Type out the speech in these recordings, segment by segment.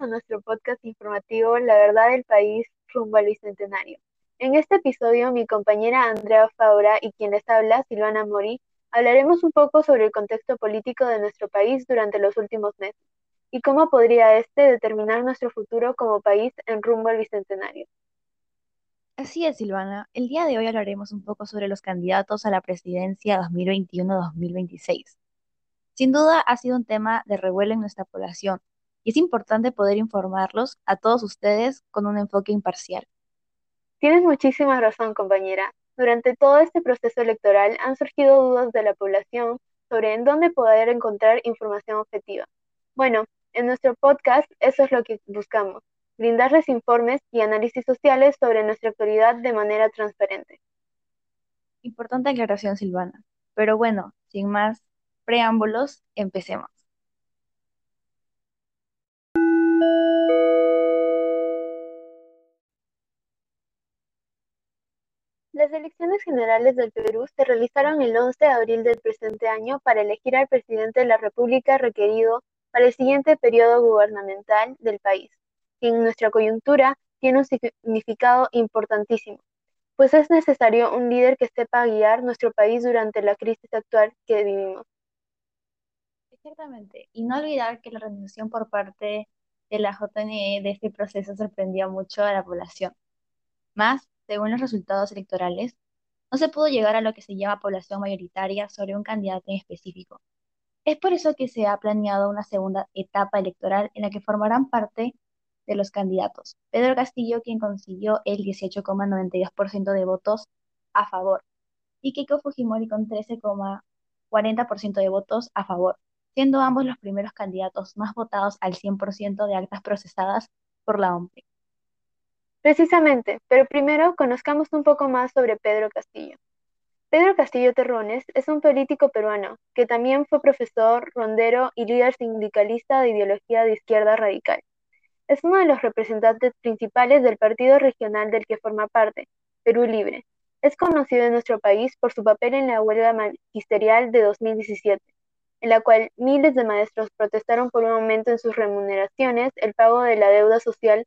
A nuestro podcast informativo La verdad del país rumbo al bicentenario. En este episodio, mi compañera Andrea Faura y quien les habla, Silvana Mori, hablaremos un poco sobre el contexto político de nuestro país durante los últimos meses y cómo podría este determinar nuestro futuro como país en rumbo al bicentenario. Así es, Silvana. El día de hoy hablaremos un poco sobre los candidatos a la presidencia 2021-2026. Sin duda ha sido un tema de revuelo en nuestra población y es importante poder informarlos a todos ustedes con un enfoque imparcial. Tienes muchísima razón, compañera. Durante todo este proceso electoral han surgido dudas de la población sobre en dónde poder encontrar información objetiva. Bueno, en nuestro podcast eso es lo que buscamos, brindarles informes y análisis sociales sobre nuestra actualidad de manera transparente. Importante aclaración, Silvana. Pero bueno, sin más preámbulos, empecemos. Las elecciones generales del Perú se realizaron el 11 de abril del presente año para elegir al presidente de la República requerido para el siguiente periodo gubernamental del país, que en nuestra coyuntura tiene un significado importantísimo, pues es necesario un líder que sepa guiar nuestro país durante la crisis actual que vivimos. Exactamente, y no olvidar que la rendición por parte de la JNE de este proceso sorprendió mucho a la población. Más, según los resultados electorales, no se pudo llegar a lo que se llama población mayoritaria sobre un candidato en específico. Es por eso que se ha planeado una segunda etapa electoral en la que formarán parte de los candidatos. Pedro Castillo, quien consiguió el 18,92% de votos a favor, y Keiko Fujimori con 13,40% de votos a favor siendo ambos los primeros candidatos más votados al 100% de actas procesadas por la OMP. Precisamente, pero primero conozcamos un poco más sobre Pedro Castillo. Pedro Castillo Terrones es un político peruano que también fue profesor, rondero y líder sindicalista de ideología de izquierda radical. Es uno de los representantes principales del partido regional del que forma parte, Perú Libre. Es conocido en nuestro país por su papel en la huelga magisterial de 2017 en la cual miles de maestros protestaron por un aumento en sus remuneraciones, el pago de la deuda social,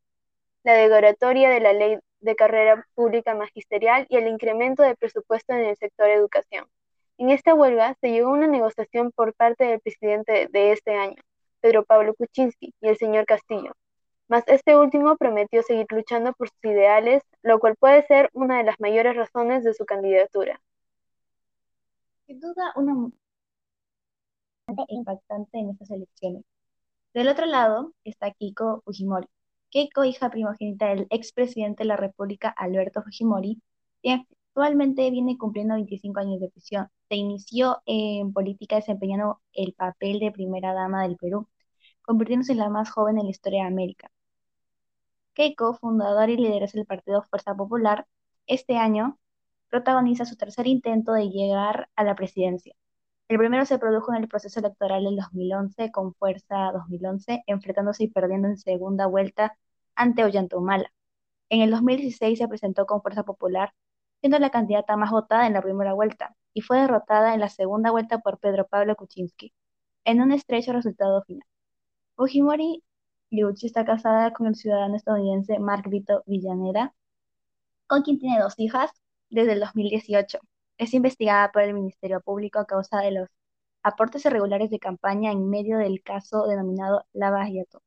la derogación de la ley de carrera pública magisterial y el incremento de presupuesto en el sector educación. En esta huelga se llegó a una negociación por parte del presidente de este año, Pedro Pablo Kuczynski, y el señor Castillo. Mas este último prometió seguir luchando por sus ideales, lo cual puede ser una de las mayores razones de su candidatura. Sin duda, una impactante en estas elecciones. Del otro lado está Keiko Fujimori. Keiko, hija primogénita del expresidente de la República, Alberto Fujimori, actualmente viene cumpliendo 25 años de prisión. Se inició en política desempeñando el papel de primera dama del Perú, convirtiéndose en la más joven en la historia de América. Keiko, fundadora y lideresa del partido Fuerza Popular, este año protagoniza su tercer intento de llegar a la presidencia. El primero se produjo en el proceso electoral del 2011 con Fuerza 2011, enfrentándose y perdiendo en segunda vuelta ante Ollantumala. En el 2016 se presentó con Fuerza Popular, siendo la candidata más votada en la primera vuelta, y fue derrotada en la segunda vuelta por Pedro Pablo Kuczynski, en un estrecho resultado final. Fujimori Liuchi está casada con el ciudadano estadounidense Mark Vito Villanera, con quien tiene dos hijas desde el 2018. Es investigada por el Ministerio Público a causa de los aportes irregulares de campaña en medio del caso denominado Lava Yato.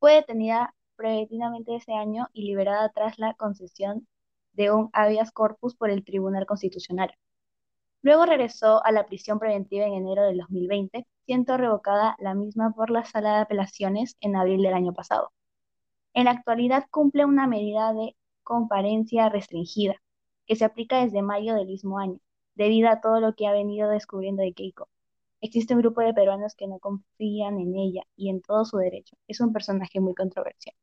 Fue detenida preventivamente ese año y liberada tras la concesión de un habeas corpus por el Tribunal Constitucional. Luego regresó a la prisión preventiva en enero del 2020, siendo revocada la misma por la Sala de Apelaciones en abril del año pasado. En la actualidad cumple una medida de comparencia restringida, que se aplica desde mayo del mismo año, debido a todo lo que ha venido descubriendo de Keiko. Existe un grupo de peruanos que no confían en ella y en todo su derecho. Es un personaje muy controversial.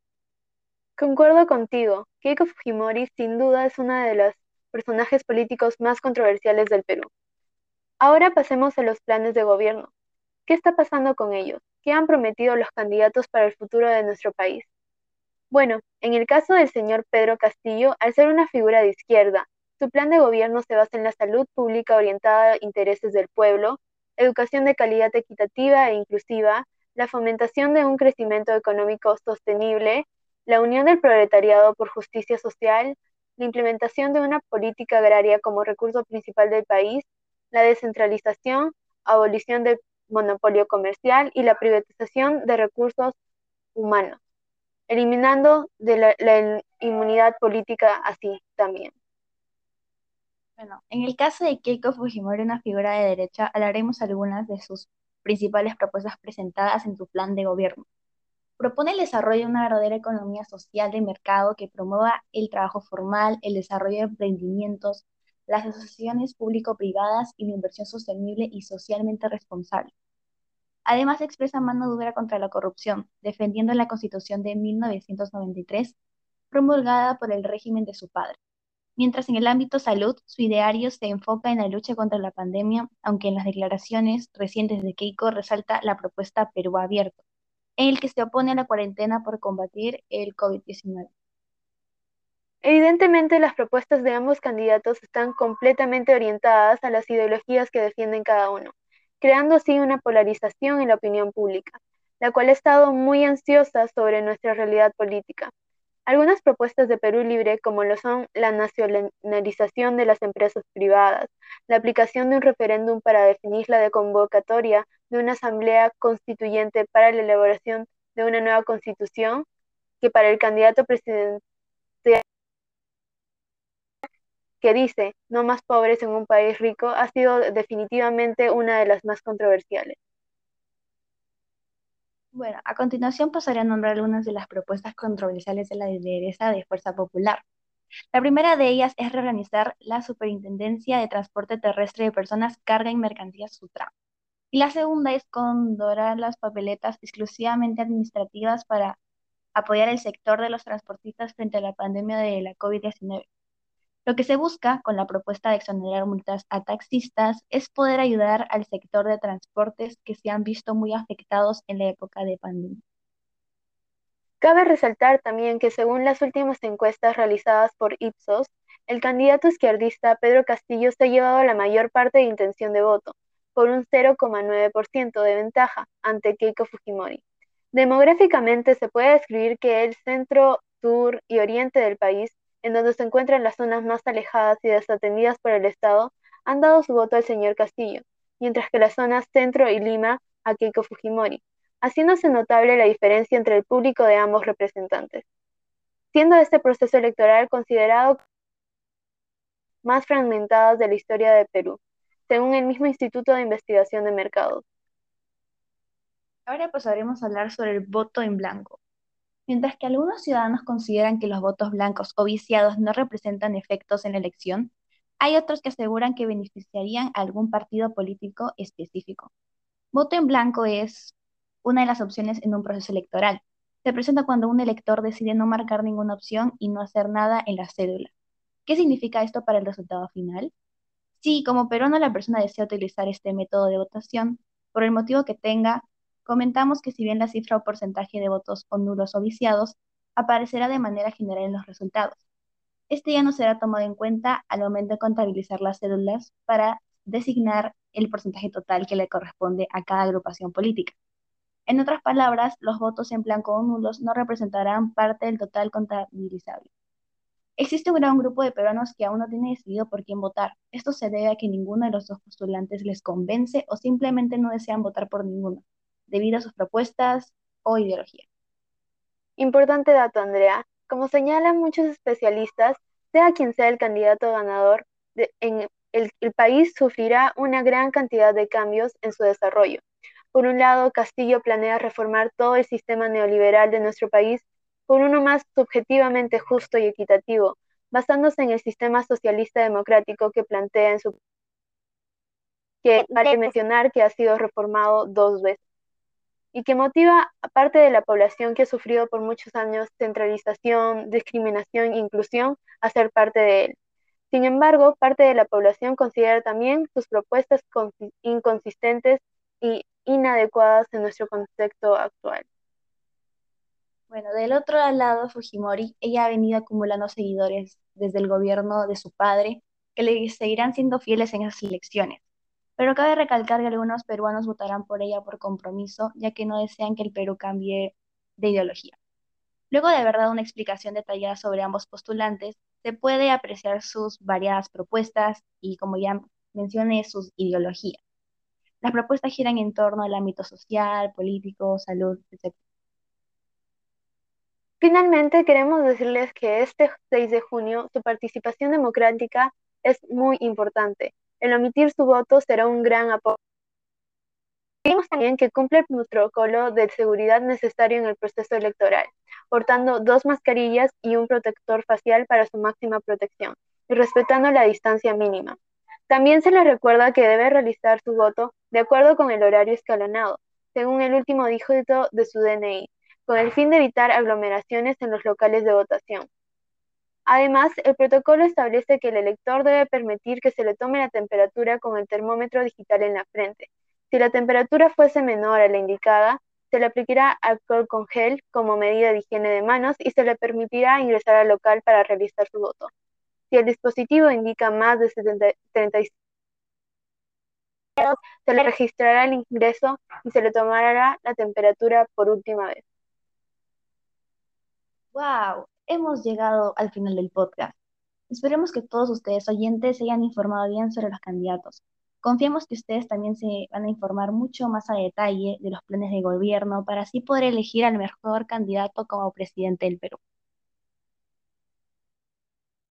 Concuerdo contigo. Keiko Fujimori sin duda es uno de los personajes políticos más controversiales del Perú. Ahora pasemos a los planes de gobierno. ¿Qué está pasando con ellos? ¿Qué han prometido los candidatos para el futuro de nuestro país? Bueno, en el caso del señor Pedro Castillo, al ser una figura de izquierda, su plan de gobierno se basa en la salud pública orientada a intereses del pueblo, educación de calidad equitativa e inclusiva, la fomentación de un crecimiento económico sostenible, la unión del proletariado por justicia social, la implementación de una política agraria como recurso principal del país, la descentralización, abolición del monopolio comercial y la privatización de recursos humanos, eliminando la inmunidad política así también. Bueno, en el caso de Keiko Fujimori, una figura de derecha, hablaremos algunas de sus principales propuestas presentadas en su plan de gobierno. Propone el desarrollo de una verdadera economía social de mercado que promueva el trabajo formal, el desarrollo de emprendimientos, las asociaciones público-privadas y la inversión sostenible y socialmente responsable. Además, expresa mano dura contra la corrupción, defendiendo la Constitución de 1993, promulgada por el régimen de su padre. Mientras en el ámbito salud, su ideario se enfoca en la lucha contra la pandemia, aunque en las declaraciones recientes de Keiko resalta la propuesta Perú Abierto, en el que se opone a la cuarentena por combatir el COVID-19. Evidentemente, las propuestas de ambos candidatos están completamente orientadas a las ideologías que defienden cada uno, creando así una polarización en la opinión pública, la cual ha estado muy ansiosa sobre nuestra realidad política. Algunas propuestas de Perú Libre, como lo son la nacionalización de las empresas privadas, la aplicación de un referéndum para definir la convocatoria de una asamblea constituyente para la elaboración de una nueva constitución, que para el candidato presidencial que dice no más pobres en un país rico, ha sido definitivamente una de las más controversiales. Bueno, a continuación pasaré a nombrar algunas de las propuestas controversiales de la lideresa de Fuerza Popular. La primera de ellas es reorganizar la Superintendencia de Transporte Terrestre de Personas, Carga y Mercancías Sutra. Y la segunda es condorar las papeletas exclusivamente administrativas para apoyar el sector de los transportistas frente a la pandemia de la COVID-19. Lo que se busca con la propuesta de exonerar multas a taxistas es poder ayudar al sector de transportes que se han visto muy afectados en la época de pandemia. Cabe resaltar también que según las últimas encuestas realizadas por Ipsos, el candidato izquierdista Pedro Castillo se ha llevado la mayor parte de intención de voto, por un 0,9% de ventaja ante Keiko Fujimori. Demográficamente se puede describir que el centro, sur y oriente del país en donde se encuentran las zonas más alejadas y desatendidas por el Estado, han dado su voto al señor Castillo, mientras que las zonas centro y Lima a Keiko Fujimori, haciéndose notable la diferencia entre el público de ambos representantes, siendo este proceso electoral considerado más fragmentado de la historia de Perú, según el mismo Instituto de Investigación de Mercados. Ahora pasaremos a hablar sobre el voto en blanco, Mientras que algunos ciudadanos consideran que los votos blancos o viciados no representan efectos en la elección, hay otros que aseguran que beneficiarían a algún partido político específico. Voto en blanco es una de las opciones en un proceso electoral. Se presenta cuando un elector decide no marcar ninguna opción y no hacer nada en la cédula. ¿Qué significa esto para el resultado final? Si como peruano la persona desea utilizar este método de votación, por el motivo que tenga, Comentamos que si bien la cifra o porcentaje de votos o nulos o viciados aparecerá de manera general en los resultados, este ya no será tomado en cuenta al momento de contabilizar las cédulas para designar el porcentaje total que le corresponde a cada agrupación política. En otras palabras, los votos en blanco o nulos no representarán parte del total contabilizable. Existe un gran grupo de peruanos que aún no tiene decidido por quién votar. Esto se debe a que ninguno de los dos postulantes les convence o simplemente no desean votar por ninguno debido a sus propuestas o ideología. Importante dato, Andrea. Como señalan muchos especialistas, sea quien sea el candidato ganador, en el, el país sufrirá una gran cantidad de cambios en su desarrollo. Por un lado, Castillo planea reformar todo el sistema neoliberal de nuestro país por uno más subjetivamente justo y equitativo, basándose en el sistema socialista democrático que plantea en su que vale mencionar que ha sido reformado dos veces y que motiva a parte de la población que ha sufrido por muchos años centralización, discriminación e inclusión a ser parte de él. Sin embargo, parte de la población considera también sus propuestas inconsistentes y inadecuadas en nuestro contexto actual. Bueno, del otro lado, Fujimori, ella ha venido acumulando seguidores desde el gobierno de su padre, que le seguirán siendo fieles en esas elecciones pero cabe recalcar que algunos peruanos votarán por ella por compromiso, ya que no desean que el Perú cambie de ideología. Luego de haber dado una explicación detallada sobre ambos postulantes, se puede apreciar sus variadas propuestas y, como ya mencioné, sus ideologías. Las propuestas giran en torno al ámbito social, político, salud, etc. Finalmente, queremos decirles que este 6 de junio su participación democrática es muy importante. El omitir su voto será un gran apoyo. Pedimos también que cumpla el protocolo de seguridad necesario en el proceso electoral, portando dos mascarillas y un protector facial para su máxima protección, y respetando la distancia mínima. También se le recuerda que debe realizar su voto de acuerdo con el horario escalonado, según el último dígito de su DNI, con el fin de evitar aglomeraciones en los locales de votación. Además, el protocolo establece que el elector debe permitir que se le tome la temperatura con el termómetro digital en la frente. Si la temperatura fuese menor a la indicada, se le aplicará alcohol con gel como medida de higiene de manos y se le permitirá ingresar al local para realizar su voto. Si el dispositivo indica más de 35 se le registrará el ingreso y se le tomará la temperatura por última vez. ¡Wow! Hemos llegado al final del podcast. Esperemos que todos ustedes oyentes se hayan informado bien sobre los candidatos. Confiamos que ustedes también se van a informar mucho más a detalle de los planes de gobierno para así poder elegir al mejor candidato como presidente del Perú.